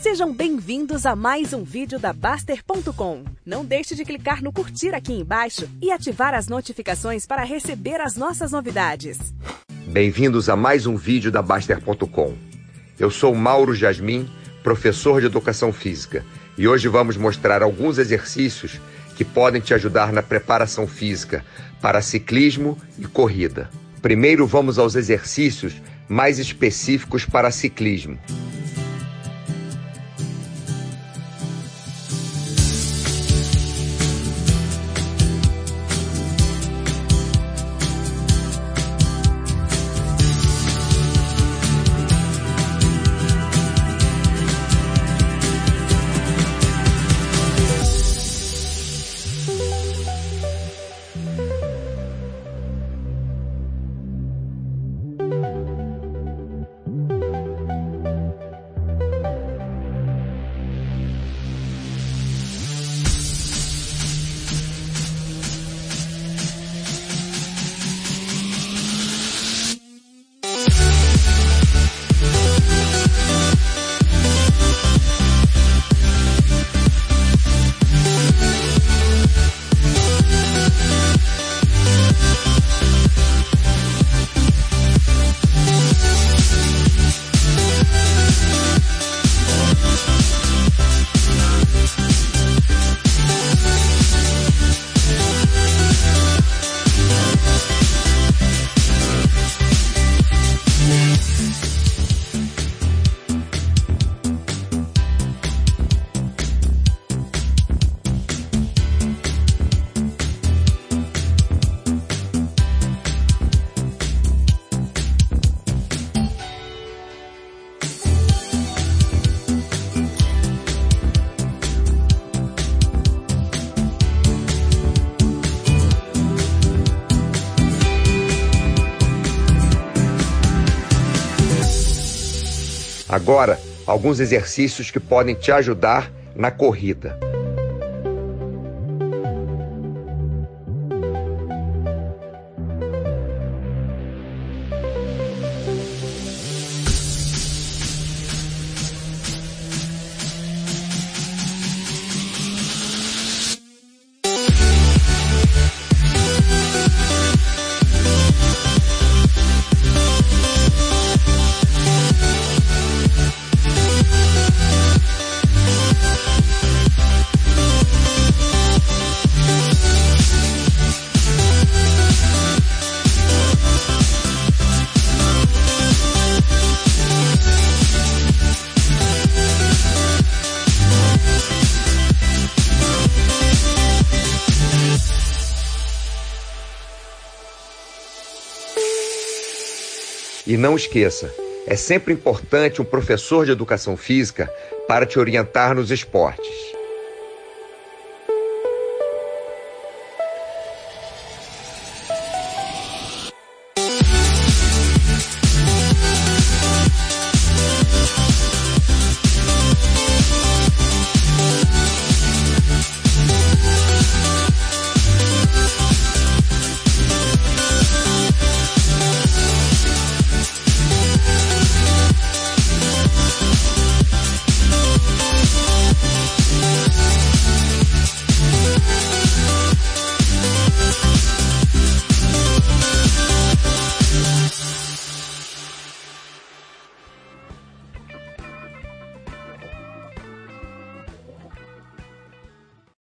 Sejam bem-vindos a mais um vídeo da Baster.com. Não deixe de clicar no curtir aqui embaixo e ativar as notificações para receber as nossas novidades. Bem-vindos a mais um vídeo da Baster.com. Eu sou Mauro Jasmin, professor de Educação Física, e hoje vamos mostrar alguns exercícios que podem te ajudar na preparação física para ciclismo e corrida. Primeiro vamos aos exercícios mais específicos para ciclismo. Agora, alguns exercícios que podem te ajudar na corrida. E não esqueça, é sempre importante um professor de educação física para te orientar nos esportes.